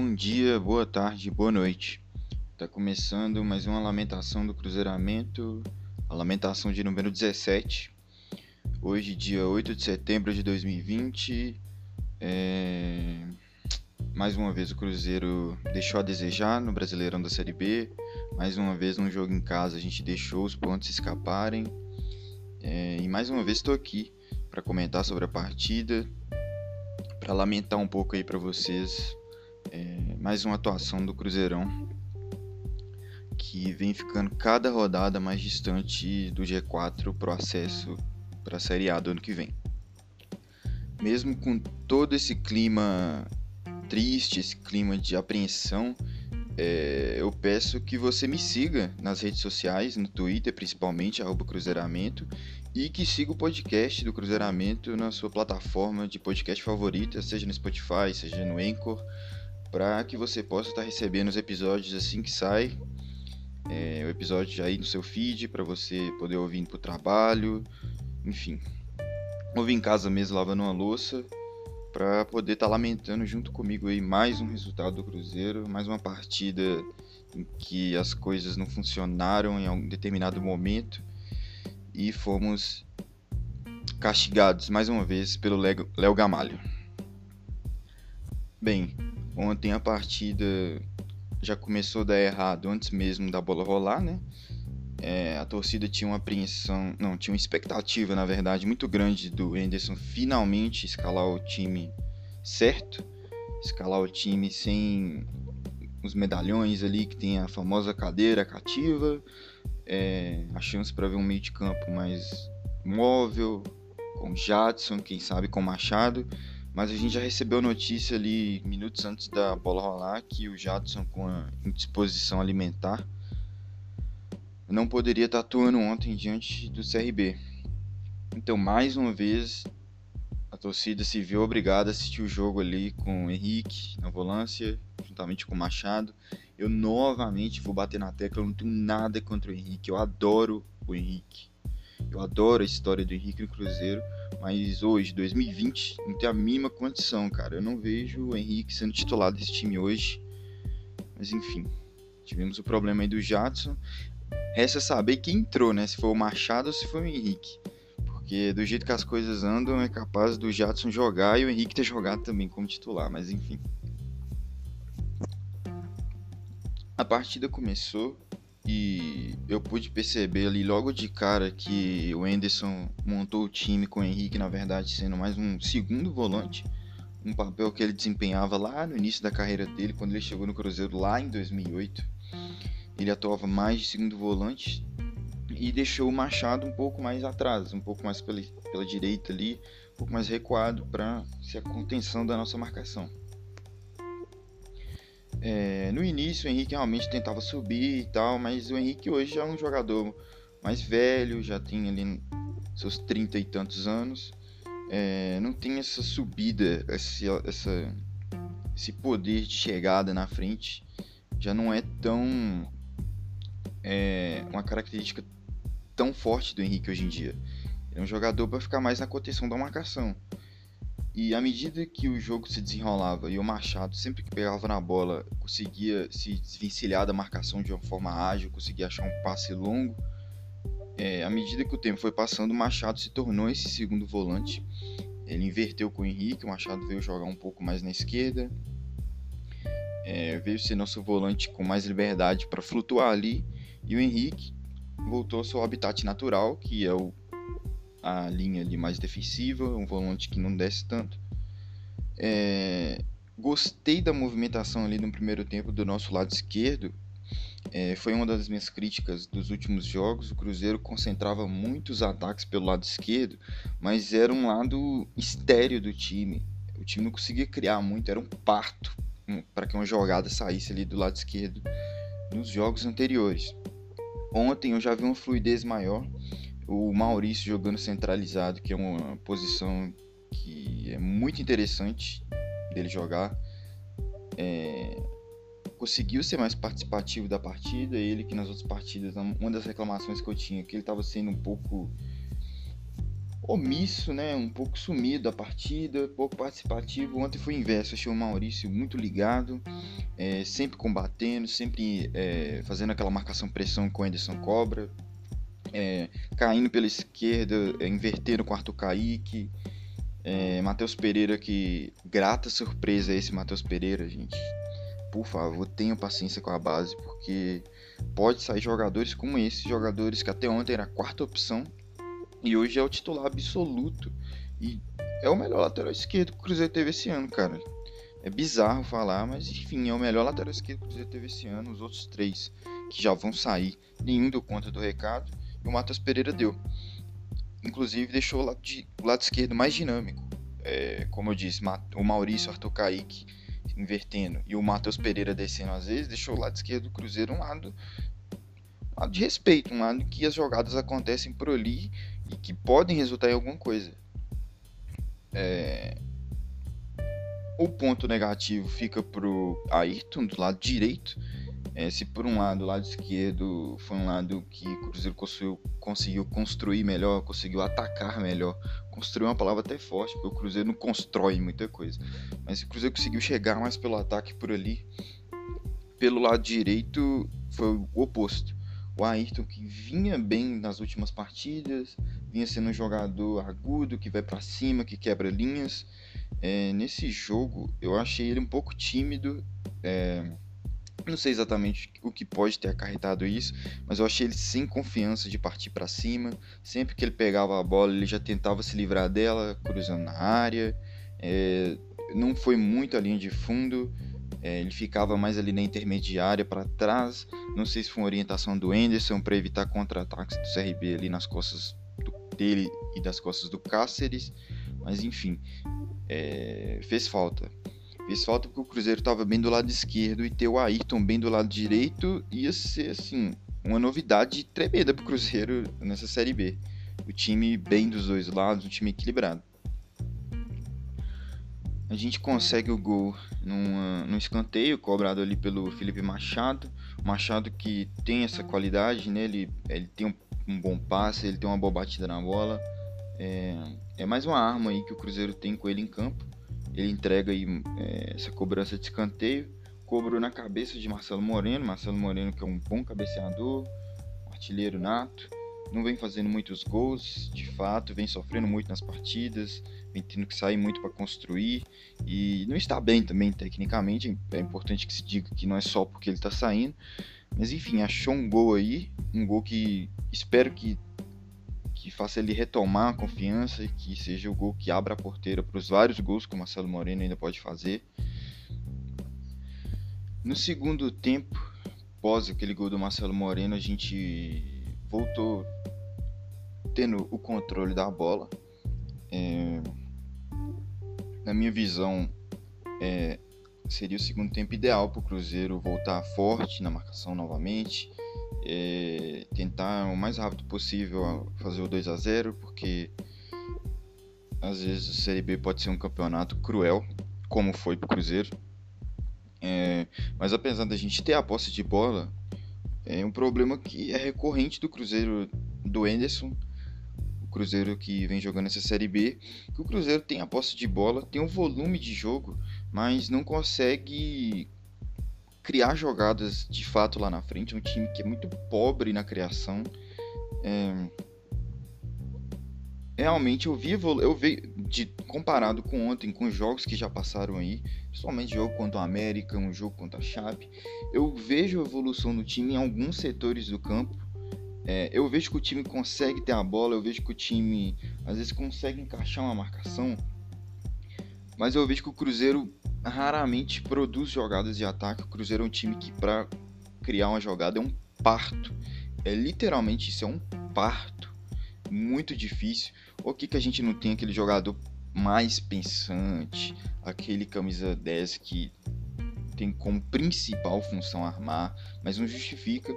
Bom dia, boa tarde, boa noite. Tá começando mais uma lamentação do Cruzeiramento, a lamentação de número 17. Hoje, dia 8 de setembro de 2020. É... Mais uma vez o Cruzeiro deixou a desejar no Brasileirão da Série B. Mais uma vez no jogo em casa a gente deixou os pontos escaparem. É... E mais uma vez estou aqui para comentar sobre a partida, para lamentar um pouco aí para vocês mais uma atuação do Cruzeirão que vem ficando cada rodada mais distante do G4 pro acesso para a Série A do ano que vem. Mesmo com todo esse clima triste, esse clima de apreensão, é, eu peço que você me siga nas redes sociais, no Twitter principalmente, Cruzeiramento, e que siga o podcast do Cruzeiramento na sua plataforma de podcast favorita, seja no Spotify, seja no Anchor, para que você possa estar recebendo os episódios assim que sai. É, o episódio já aí no seu feed para você poder ouvir para o trabalho, enfim. Ouvir em casa mesmo lavando uma louça para poder estar tá lamentando junto comigo aí mais um resultado do Cruzeiro, mais uma partida em que as coisas não funcionaram em algum determinado momento e fomos castigados mais uma vez pelo Léo Gamalho. Bem, Ontem a partida já começou a dar errado antes mesmo da bola rolar, né? É, a torcida tinha uma apreensão, não, tinha uma expectativa, na verdade, muito grande do Henderson finalmente escalar o time certo, escalar o time sem os medalhões ali que tem a famosa cadeira cativa, é, a chance para ver um meio de campo mais móvel, com Jadson, quem sabe com Machado. Mas a gente já recebeu notícia ali minutos antes da bola rolar que o Jadson com a indisposição alimentar não poderia estar atuando ontem diante do CRB. Então, mais uma vez, a torcida se viu obrigada a assistir o jogo ali com o Henrique na volância, juntamente com o Machado. Eu novamente vou bater na tecla, eu não tenho nada contra o Henrique, eu adoro o Henrique. Eu adoro a história do Henrique no Cruzeiro, mas hoje, 2020, não tem a mínima condição, cara. Eu não vejo o Henrique sendo titular desse time hoje. Mas enfim, tivemos o problema aí do Jadson. Resta saber quem entrou, né? Se foi o Machado ou se foi o Henrique. Porque do jeito que as coisas andam, é capaz do Jadson jogar e o Henrique ter jogado também como titular, mas enfim. A partida começou e eu pude perceber ali logo de cara que o Enderson montou o time com o Henrique, na verdade, sendo mais um segundo volante. Um papel que ele desempenhava lá no início da carreira dele, quando ele chegou no Cruzeiro lá em 2008. Ele atuava mais de segundo volante e deixou o Machado um pouco mais atrás, um pouco mais pela, pela direita ali, um pouco mais recuado para ser a contenção da nossa marcação. É, no início o Henrique realmente tentava subir e tal, mas o Henrique hoje já é um jogador mais velho, já tem ali seus trinta e tantos anos, é, não tem essa subida, esse, essa, esse poder de chegada na frente, já não é tão é, uma característica tão forte do Henrique hoje em dia. é um jogador para ficar mais na contenção da marcação. E à medida que o jogo se desenrolava e o Machado, sempre que pegava na bola, conseguia se desvencilhar da marcação de uma forma ágil, conseguia achar um passe longo, é, à medida que o tempo foi passando, o Machado se tornou esse segundo volante. Ele inverteu com o Henrique, o Machado veio jogar um pouco mais na esquerda, é, veio ser nosso volante com mais liberdade para flutuar ali, e o Henrique voltou ao seu habitat natural, que é o a linha ali mais defensiva, um volante que não desce tanto. É, gostei da movimentação ali no primeiro tempo do nosso lado esquerdo. É, foi uma das minhas críticas dos últimos jogos. O Cruzeiro concentrava muitos ataques pelo lado esquerdo, mas era um lado estéreo do time. O time não conseguia criar muito, era um parto para que uma jogada saísse ali do lado esquerdo nos jogos anteriores. Ontem eu já vi uma fluidez maior o Maurício jogando centralizado, que é uma posição que é muito interessante dele jogar. É, conseguiu ser mais participativo da partida. Ele que nas outras partidas, uma das reclamações que eu tinha, que ele estava sendo um pouco omisso, né? Um pouco sumido da partida, pouco participativo. Ontem foi o inverso, achei o Maurício muito ligado, é, sempre combatendo, sempre é, fazendo aquela marcação pressão com o Anderson Cobra, é, caindo pela esquerda, é, invertendo o Arthur Kaique. É, Matheus Pereira, que grata surpresa esse Matheus Pereira, gente. Por favor, tenham paciência com a base, porque pode sair jogadores como esses, jogadores que até ontem era a quarta opção e hoje é o titular absoluto. E é o melhor lateral esquerdo que o Cruzeiro teve esse ano, cara. É bizarro falar, mas enfim, é o melhor lateral esquerdo que o Cruzeiro teve esse ano. Os outros três que já vão sair, nenhum deu conta do recado. E o Matheus Pereira deu. Inclusive deixou o lado, de, o lado esquerdo mais dinâmico. É, como eu disse, o Maurício Arthur Kaique invertendo e o Matheus Pereira descendo às vezes, deixou o lado esquerdo do Cruzeiro um lado, um lado de respeito, um lado que as jogadas acontecem por ali e que podem resultar em alguma coisa. É... O ponto negativo fica pro Ayrton do lado direito. É, se por um lado o lado esquerdo foi um lado que o Cruzeiro conseguiu, conseguiu construir melhor, conseguiu atacar melhor. Construir uma palavra até forte, porque o Cruzeiro não constrói muita coisa. Mas o Cruzeiro conseguiu chegar mais pelo ataque por ali. Pelo lado direito foi o oposto o Ayrton que vinha bem nas últimas partidas, vinha sendo um jogador agudo, que vai para cima, que quebra linhas. É, nesse jogo eu achei ele um pouco tímido. É, não sei exatamente o que pode ter acarretado isso, mas eu achei ele sem confiança de partir para cima. Sempre que ele pegava a bola, ele já tentava se livrar dela, cruzando na área. É, não foi muito a linha de fundo. É, ele ficava mais ali na intermediária para trás. Não sei se foi uma orientação do Anderson para evitar contra-ataques do CRB ali nas costas do, dele e das costas do Cáceres. Mas enfim, é, fez falta. Fez falta porque o Cruzeiro estava bem do lado esquerdo e ter o Ayrton bem do lado direito ia ser assim uma novidade tremenda para o Cruzeiro nessa Série B. O time bem dos dois lados, um time equilibrado a gente consegue o gol num, num escanteio cobrado ali pelo Felipe Machado. Machado que tem essa qualidade, né? ele, ele tem um, um bom passe, ele tem uma boa batida na bola. É, é, mais uma arma aí que o Cruzeiro tem com ele em campo. Ele entrega aí é, essa cobrança de escanteio. Cobrou na cabeça de Marcelo Moreno. Marcelo Moreno que é um bom cabeceador, artilheiro nato não vem fazendo muitos gols, de fato, vem sofrendo muito nas partidas, vem tendo que sair muito para construir e não está bem também tecnicamente. É importante que se diga que não é só porque ele está saindo, mas enfim, achou um gol aí, um gol que espero que que faça ele retomar a confiança e que seja o gol que abra a porteira para os vários gols que o Marcelo Moreno ainda pode fazer. No segundo tempo, após aquele gol do Marcelo Moreno, a gente voltou tendo o controle da bola. É, na minha visão, é, seria o segundo tempo ideal para o Cruzeiro voltar forte na marcação novamente, é, tentar o mais rápido possível fazer o 2 a 0 porque às vezes a Série B pode ser um campeonato cruel, como foi para o Cruzeiro. É, mas apesar da gente ter a posse de bola, é um problema que é recorrente do Cruzeiro do Enderson, o Cruzeiro que vem jogando essa Série B, que o Cruzeiro tem a posse de bola, tem um volume de jogo, mas não consegue criar jogadas de fato lá na frente. Um time que é muito pobre na criação. É... Realmente eu vi, eu vi de, comparado com ontem, com os jogos que já passaram aí, principalmente jogo contra o América, um jogo contra a Chape, eu vejo evolução no time em alguns setores do campo. É, eu vejo que o time consegue ter a bola, eu vejo que o time às vezes consegue encaixar uma marcação, mas eu vejo que o Cruzeiro raramente produz jogadas de ataque. O Cruzeiro é um time que para criar uma jogada é um parto. É literalmente isso, é um parto. Muito difícil. O que, que a gente não tem aquele jogador mais pensante, aquele camisa 10 que tem como principal função armar, mas não justifica.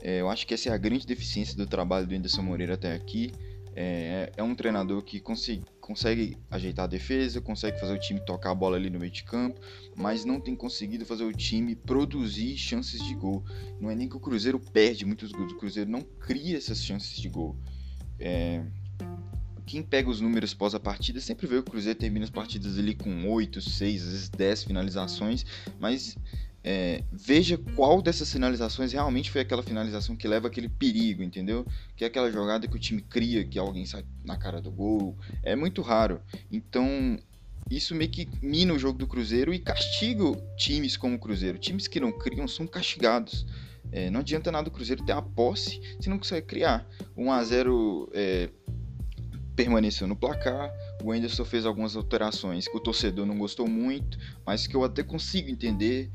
É, eu acho que essa é a grande deficiência do trabalho do Anderson Moreira até aqui. É, é um treinador que consegue, consegue ajeitar a defesa, consegue fazer o time tocar a bola ali no meio de campo, mas não tem conseguido fazer o time produzir chances de gol. Não é nem que o Cruzeiro perde muitos gols, o Cruzeiro não cria essas chances de gol. É, quem pega os números pós a partida sempre vê que o Cruzeiro termina as partidas ali com 8, 6, às vezes 10 finalizações, mas é, veja qual dessas finalizações realmente foi aquela finalização que leva aquele perigo, entendeu? Que é aquela jogada que o time cria, que alguém sai na cara do gol. É muito raro. Então, isso meio que mina o jogo do Cruzeiro e castiga times como o Cruzeiro. Times que não criam são castigados. É, não adianta nada o Cruzeiro ter a posse se não consegue criar. 1 a 0 é, permaneceu no placar. O Anderson fez algumas alterações que o torcedor não gostou muito, mas que eu até consigo entender.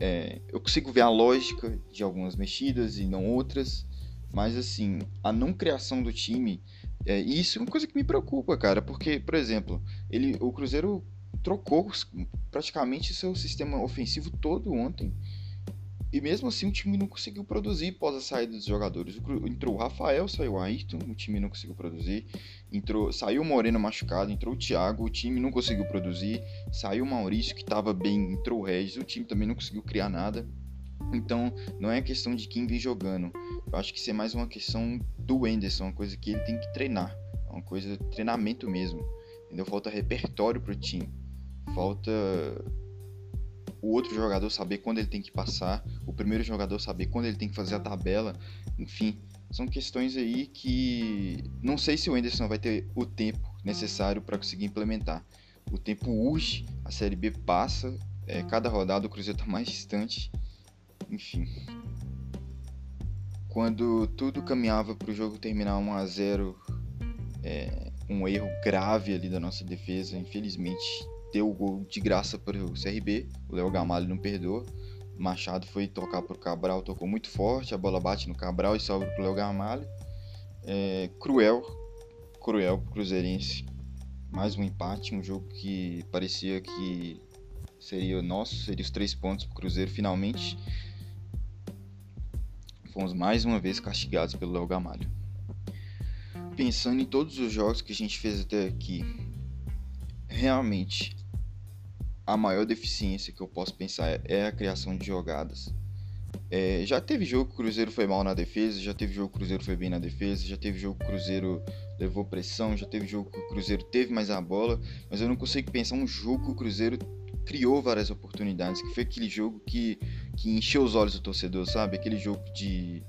É, eu consigo ver a lógica de algumas mexidas e não outras, mas assim, a não criação do time, é, isso é uma coisa que me preocupa, cara, porque, por exemplo, ele, o Cruzeiro trocou praticamente seu sistema ofensivo todo ontem. E mesmo assim o time não conseguiu produzir após a saída dos jogadores. Entrou o Rafael, saiu o Ayrton, o time não conseguiu produzir. Entrou, saiu o Moreno machucado, entrou o Thiago, o time não conseguiu produzir. Saiu o Maurício, que estava bem, entrou o Regis, o time também não conseguiu criar nada. Então, não é questão de quem vem jogando. Eu acho que isso é mais uma questão do Enderson, uma coisa que ele tem que treinar. É uma coisa de treinamento mesmo. Entendeu? Falta repertório pro time. Falta o outro jogador saber quando ele tem que passar, o primeiro jogador saber quando ele tem que fazer a tabela, enfim, são questões aí que não sei se o Anderson vai ter o tempo necessário para conseguir implementar. O tempo urge, a Série B passa, é, cada rodada o Cruzeiro está mais distante, enfim. Quando tudo caminhava para o jogo terminar 1 a 0 é, um erro grave ali da nossa defesa, infelizmente deu o gol de graça para o CRB. O Léo Gamalho não perdoa. Machado foi tocar para o Cabral, tocou muito forte. A bola bate no Cabral e sobra para o Léo Gamalho. É, cruel, cruel para o Cruzeirense. Mais um empate, um jogo que parecia que seria nosso, seria os três pontos para o Cruzeiro finalmente. Fomos mais uma vez castigados pelo Léo Gamalho. Pensando em todos os jogos que a gente fez até aqui, realmente a maior deficiência que eu posso pensar é a criação de jogadas. É, já teve jogo que o Cruzeiro foi mal na defesa, já teve jogo que o Cruzeiro foi bem na defesa, já teve jogo que o Cruzeiro levou pressão, já teve jogo que o Cruzeiro teve mais a bola, mas eu não consigo pensar um jogo que o Cruzeiro criou várias oportunidades, que foi aquele jogo que, que encheu os olhos do torcedor, sabe? Aquele jogo de,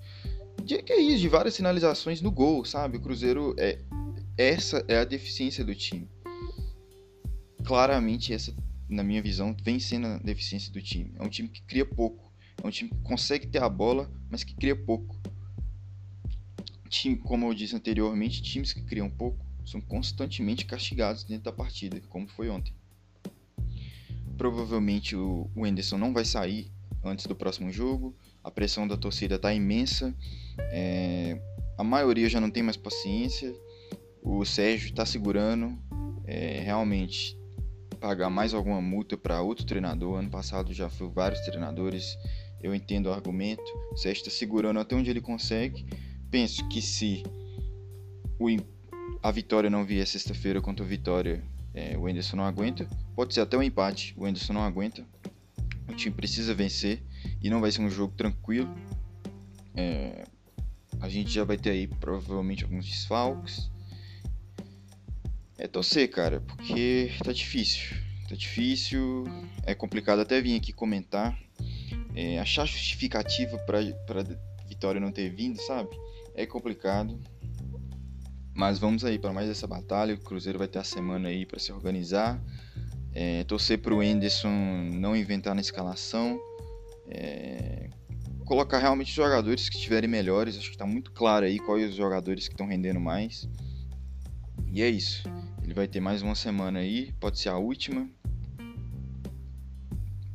de que é isso, de várias sinalizações no gol, sabe? O Cruzeiro é essa é a deficiência do time. Claramente essa na minha visão, vem sendo a deficiência do time. É um time que cria pouco. É um time que consegue ter a bola, mas que cria pouco. Time, como eu disse anteriormente, times que criam pouco são constantemente castigados dentro da partida, como foi ontem. Provavelmente o, Anderson não vai sair antes do próximo jogo. A pressão da torcida está imensa. É, a maioria já não tem mais paciência. O Sérgio está segurando. É, realmente pagar mais alguma multa para outro treinador. Ano passado já foi vários treinadores. Eu entendo o argumento. Sérgio está segurando até onde ele consegue. Penso que se o, a vitória não vier sexta-feira contra o Vitória, é, o Enderson não aguenta. Pode ser até um empate. O Enderson não aguenta. O time precisa vencer e não vai ser um jogo tranquilo. É, a gente já vai ter aí provavelmente alguns desfalques. É torcer, cara, porque tá difícil. Tá difícil, é complicado até vir aqui comentar. É, achar justificativa pra Vitória não ter vindo, sabe? É complicado. Mas vamos aí para mais essa batalha. O Cruzeiro vai ter a semana aí para se organizar. É, torcer para o Enderson não inventar na escalação. É, colocar realmente jogadores que estiverem melhores. Acho que está muito claro aí quais os jogadores que estão rendendo mais. E é isso. Ele vai ter mais uma semana aí, pode ser a última,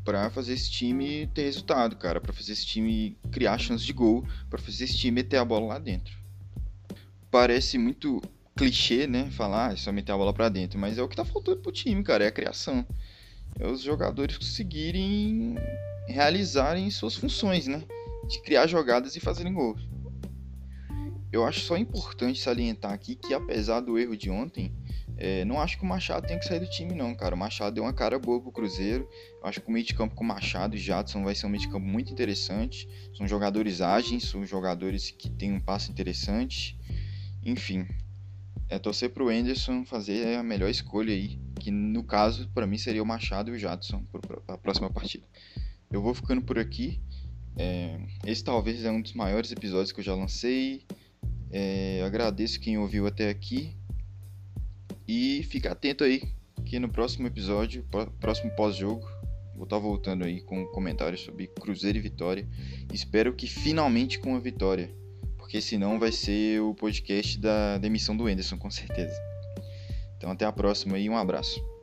para fazer esse time ter resultado, cara, para fazer esse time criar chance de gol, para fazer esse time meter a bola lá dentro. Parece muito clichê, né, falar, ah, é só meter a bola para dentro, mas é o que tá faltando pro time, cara, é a criação. É os jogadores conseguirem realizarem suas funções, né, de criar jogadas e fazerem gols. Eu acho só importante salientar aqui que, apesar do erro de ontem, é, não acho que o Machado tem que sair do time, não, cara. O Machado deu uma cara boa pro Cruzeiro. Eu acho que o meio de campo com Machado e Jadson vai ser um meio de campo muito interessante. São jogadores ágeis, são jogadores que têm um passe interessante. Enfim, é torcer pro Anderson fazer a melhor escolha aí, que no caso, para mim, seria o Machado e o Jadson para a próxima partida. Eu vou ficando por aqui. É, esse talvez é um dos maiores episódios que eu já lancei. É, agradeço quem ouviu até aqui. E fica atento aí, que no próximo episódio, próximo pós-jogo, vou estar tá voltando aí com comentários sobre Cruzeiro e Vitória. Espero que finalmente com a vitória, porque senão vai ser o podcast da demissão do Enderson, com certeza. Então até a próxima e um abraço.